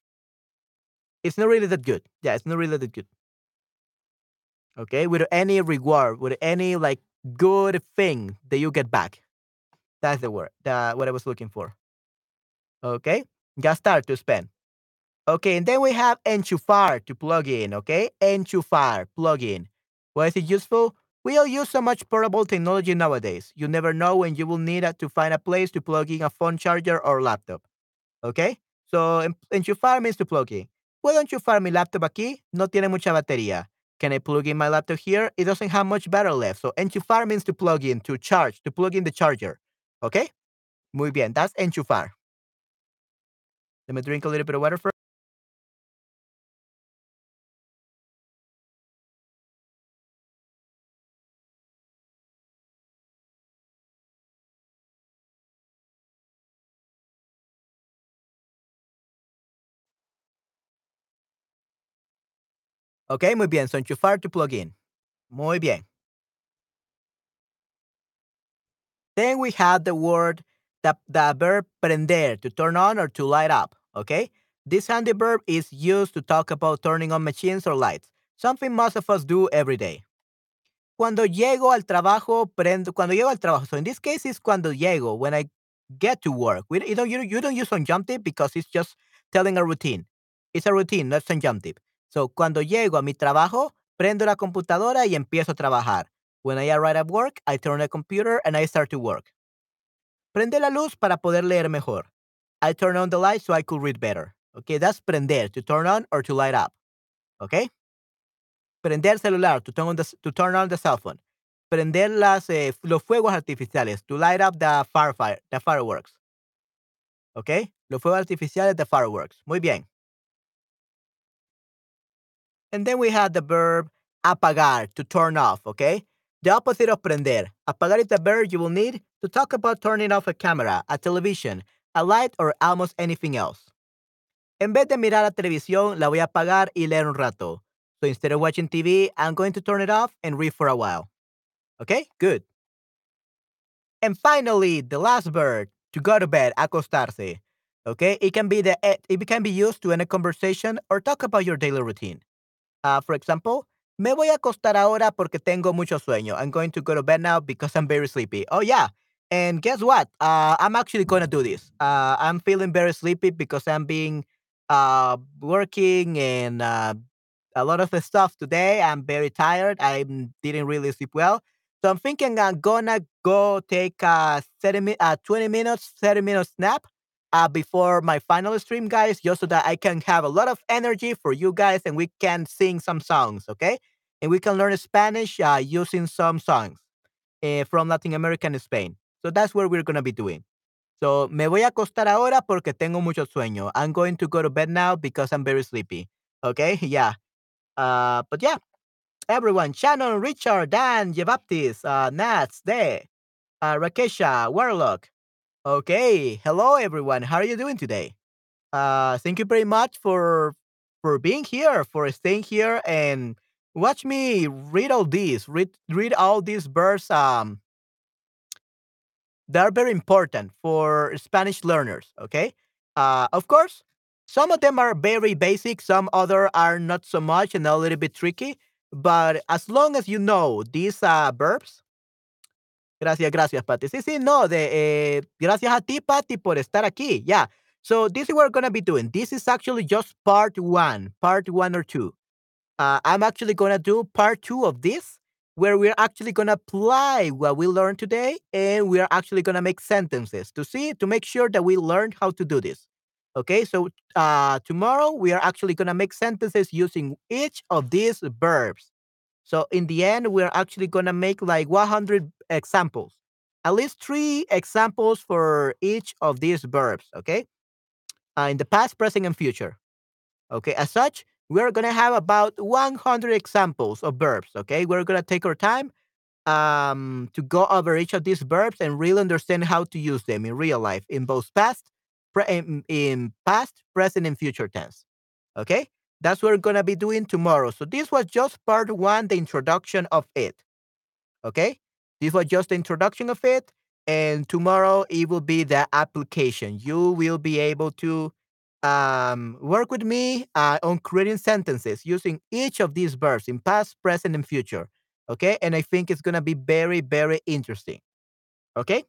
it's not really that good. Yeah, it's not really that good. Okay, with any reward, with any like good thing that you get back. That's the word. That what I was looking for. Okay, gastar to spend. Okay, and then we have enchufar to plug in. Okay, enchufar, plug in. Why is it useful? We all use so much portable technology nowadays. You never know when you will need it to find a place to plug in a phone charger or laptop. Okay, so enchufar means to plug in. ¿Puedo enchufar mi laptop aquí? No tiene mucha batería. Can I plug in my laptop here? It doesn't have much battery left. So enchufar means to plug in, to charge, to plug in the charger. Okay? Muy bien. That's enchufar. Let me drink a little bit of water first. Ok, muy bien. So enchufar to plug in. Muy bien. Then we have the word, the, the verb prender, to turn on or to light up. Okay? This handy verb is used to talk about turning on machines or lights, something most of us do every day. Cuando llego al trabajo, prendo, cuando llego al trabajo. So in this case, it's cuando llego, when I get to work. We, you, don't, you, you don't use subjunctive because it's just telling a routine. It's a routine, not subjunctive. So, cuando llego a mi trabajo, prendo la computadora y empiezo a trabajar. When I arrive at work, I turn the computer and I start to work. Prende la luz para poder leer mejor. I turn on the light so I could read better. Okay, that's prender, to turn on or to light up. Okay? Prender celular, to turn on the, to turn on the cell phone. Prender las, eh, los fuegos artificiales, to light up the, fire, the fireworks. Okay? Los fuegos artificiales, the fireworks. Muy bien. And then we have the verb apagar, to turn off, okay? The opposite of prender. Apagar is the verb you will need to talk about turning off a camera, a television, a light, or almost anything else. En vez de mirar la televisión, la voy a apagar y leer un rato. So instead of watching TV, I'm going to turn it off and read for a while. Okay, good. And finally, the last verb, to go to bed, acostarse. Okay, it can be the it can be used to end a conversation or talk about your daily routine. Uh, for example, me voy a acostar ahora porque tengo mucho sueño. I'm going to go to bed now because I'm very sleepy. Oh, yeah. And guess what? Uh, I'm actually going to do this. Uh, I'm feeling very sleepy because I'm being uh, working and uh, a lot of the stuff today. I'm very tired. I didn't really sleep well. So I'm thinking I'm gonna go take a 30, uh, 20 minutes, 30 minutes nap uh, before my final stream, guys, just so that I can have a lot of energy for you guys and we can sing some songs, okay? And we can learn Spanish uh, using some songs uh, from Latin America and Spain. So that's what we're going to be doing. So, me voy a acostar ahora porque tengo mucho sueño. I'm going to go to bed now because I'm very sleepy. Okay? Yeah. Uh, but yeah, everyone, Shannon, Richard, Dan, Jebaptis, uh, Nats, De, uh, Rakesha, Warlock, Okay, hello everyone. How are you doing today? Uh, thank you very much for for being here, for staying here, and watch me read all these. Read read all these verbs. Um, they are very important for Spanish learners. Okay, uh, of course, some of them are very basic. Some other are not so much and a little bit tricky. But as long as you know these uh, verbs, Gracias, gracias, Patty. Sí, sí, no, de, eh, gracias a ti, Patty, por estar aquí. Yeah. So this is what we're going to be doing. This is actually just part one, part one or two. Uh, I'm actually going to do part two of this, where we're actually going to apply what we learned today, and we're actually going to make sentences to see, to make sure that we learned how to do this. Okay, so uh, tomorrow we are actually going to make sentences using each of these verbs. So in the end, we're actually going to make like 100 examples, at least three examples for each of these verbs, okay? Uh, in the past, present, and future. Okay, as such, we're going to have about 100 examples of verbs, okay? We're going to take our time um, to go over each of these verbs and really understand how to use them in real life in both past, in, in past, present, and future tense. Okay? That's what we're going to be doing tomorrow. So this was just part one, the introduction of it. Okay? This was just the introduction of it. And tomorrow it will be the application. You will be able to um, work with me uh, on creating sentences using each of these verbs in past, present, and future. Okay? And I think it's going to be very, very interesting. Okay?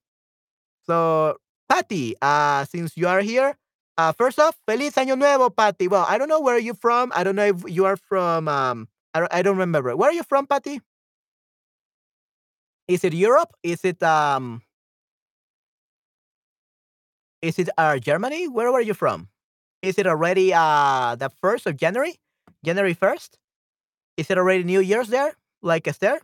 So, Patty, uh, since you are here, uh, first off, feliz año nuevo, Patty. Well, I don't know where you're from. I don't know if you are from. Um, I don't, I don't remember. Where are you from, Patty? Is it Europe? Is it um? Is it uh Germany? Where were you from? Is it already uh the first of January? January first? Is it already New Year's there? Like Esther?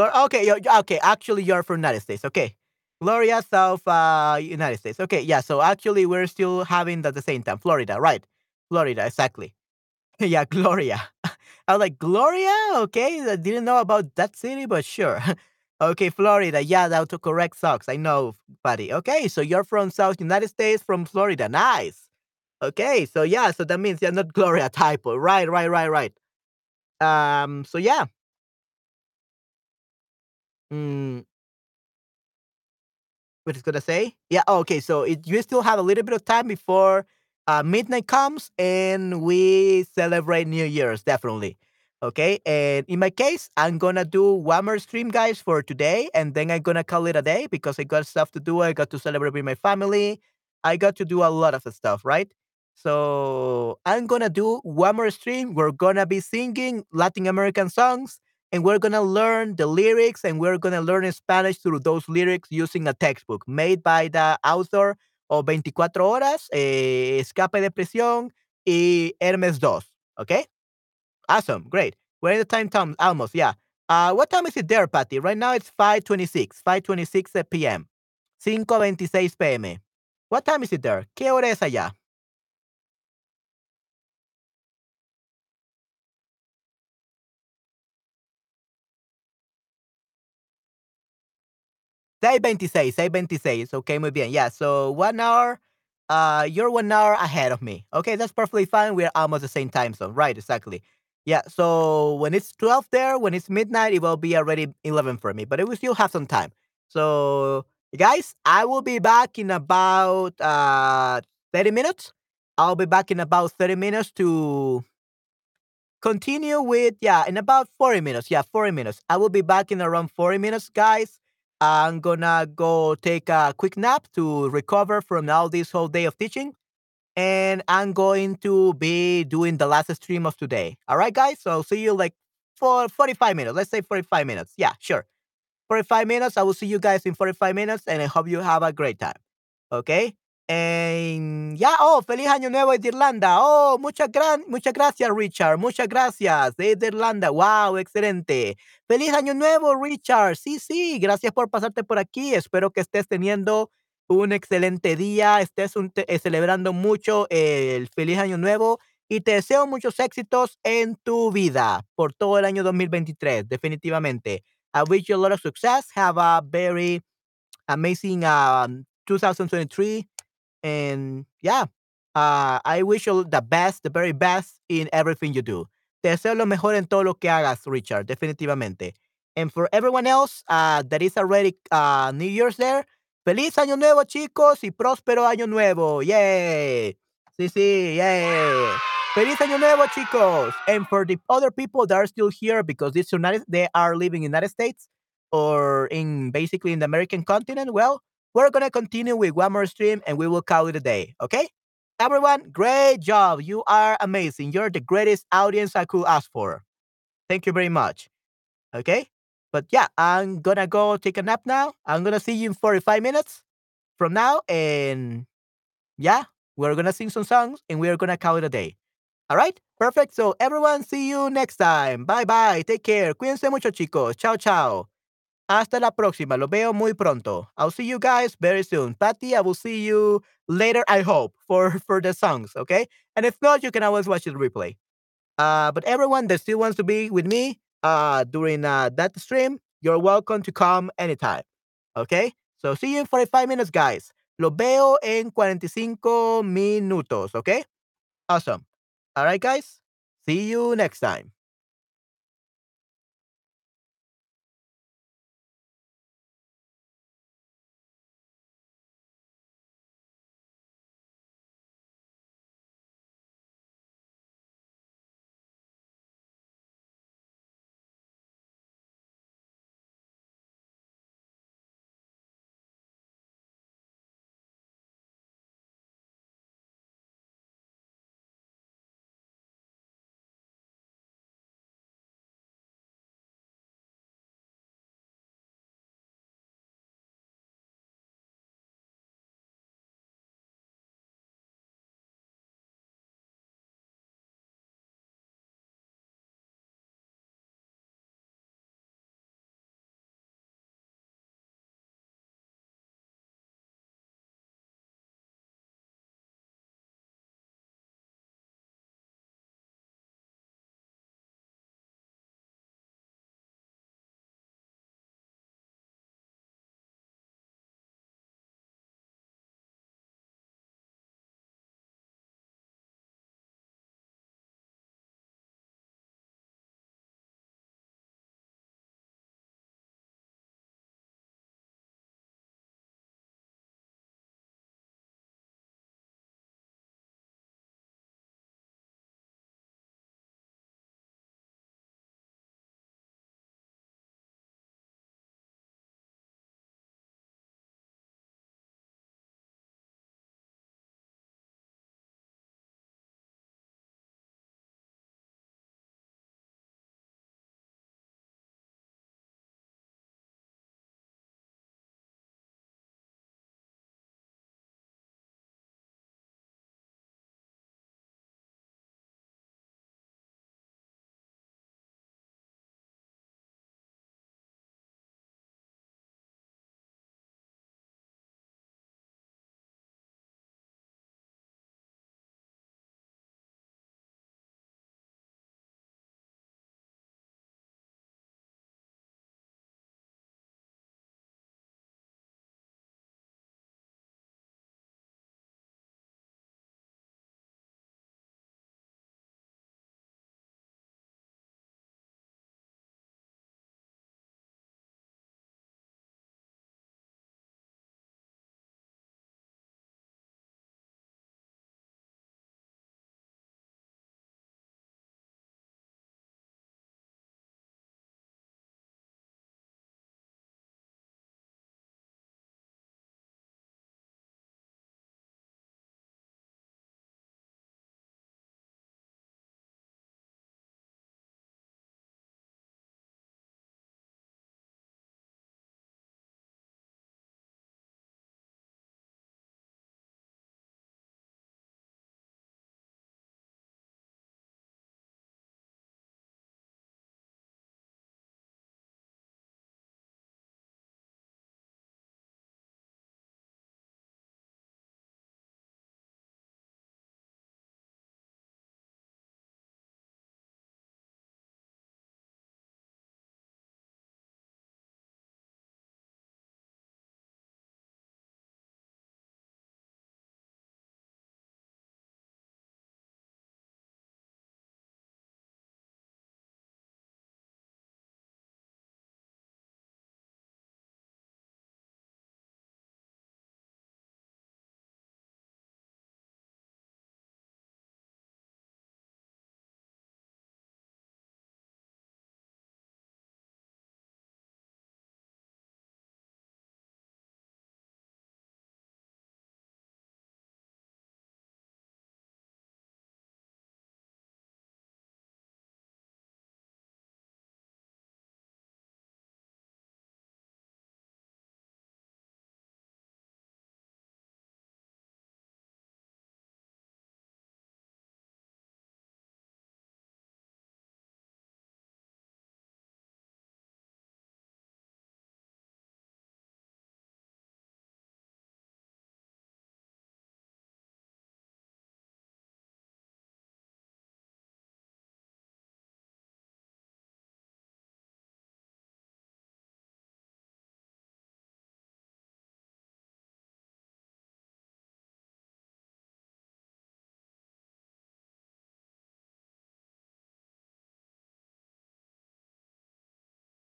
Okay, okay. Actually, you're from United States. Okay, Gloria, South uh, United States. Okay, yeah. So actually, we're still having at the same time. Florida, right? Florida, exactly. yeah, Gloria. I was like, Gloria? Okay, I didn't know about that city, but sure. okay, Florida. Yeah, that autocorrect sucks. I know, buddy. Okay, so you're from South United States, from Florida. Nice. Okay, so yeah, so that means you're not Gloria typo. Right, right, right, right. Um, so yeah. Mm, what is gonna say? Yeah. oh, okay. So it, you still have a little bit of time before uh, midnight comes, and we celebrate New Year's definitely. Okay. And in my case, I'm gonna do one more stream, guys, for today, and then I'm gonna call it a day because I got stuff to do. I got to celebrate with my family. I got to do a lot of stuff, right? So I'm gonna do one more stream. We're gonna be singing Latin American songs and we're going to learn the lyrics and we're going to learn Spanish through those lyrics using a textbook made by the author of 24 Horas, eh, Escape de Prisión y Hermes 2. Okay? Awesome. Great. We're in the time, Tom. Almost. Yeah. Uh, what time is it there, Patty? Right now it's 5.26. 5.26 p.m. 5.26 p.m. What time is it there? ¿Qué hora es allá? 6.26, 6.26. Okay, muy bien. Yeah, so one hour, uh, you're one hour ahead of me. Okay, that's perfectly fine. We're almost the same time zone. Right, exactly. Yeah, so when it's 12 there, when it's midnight, it will be already 11 for me, but it will still have some time. So, guys, I will be back in about uh 30 minutes. I'll be back in about 30 minutes to continue with yeah in about 40 minutes yeah 40 minutes i will be back in around 40 minutes guys i'm gonna go take a quick nap to recover from all this whole day of teaching and i'm going to be doing the last stream of today. All right guys? So I'll see you like for 45 minutes. Let's say 45 minutes. Yeah sure. 45 minutes. I will see you guys in 45 minutes and i hope you have a great time. Okay en, ya, oh, feliz año nuevo de Irlanda. Oh, muchas, gran, muchas gracias, Richard. Muchas gracias. Desde Irlanda. Wow, excelente. Feliz año nuevo, Richard. Sí, sí, gracias por pasarte por aquí. Espero que estés teniendo un excelente día, estés eh, celebrando mucho el feliz año nuevo y te deseo muchos éxitos en tu vida por todo el año 2023, definitivamente. I wish you a lot of success. Have a very amazing 2023 um, and yeah, uh, I wish you the best, the very best in everything you do. Te deseo lo mejor en todo lo que hagas, Richard, definitivamente. And for everyone else uh, that is already uh, New Year's there, feliz año nuevo, chicos, y próspero año nuevo. Yay. Sí, sí, yay. Feliz año nuevo, chicos. And for the other people that are still here because this United, they are living in the United States or in basically in the American continent, well, we're going to continue with one more stream and we will call it a day. Okay? Everyone, great job. You are amazing. You're the greatest audience I could ask for. Thank you very much. Okay? But yeah, I'm going to go take a nap now. I'm going to see you in 45 minutes from now. And yeah, we're going to sing some songs and we're going to call it a day. All right? Perfect. So everyone, see you next time. Bye bye. Take care. Cuídense mucho, chicos. Chao, chao. Hasta la próxima. Lo veo muy pronto. I'll see you guys very soon. Patty, I will see you later, I hope, for, for the songs, okay? And if not, you can always watch the replay. Uh, but everyone that still wants to be with me uh, during uh, that stream, you're welcome to come anytime. Okay? So see you in 45 minutes, guys. Lo veo en 45 minutos, okay? Awesome. All right, guys. See you next time.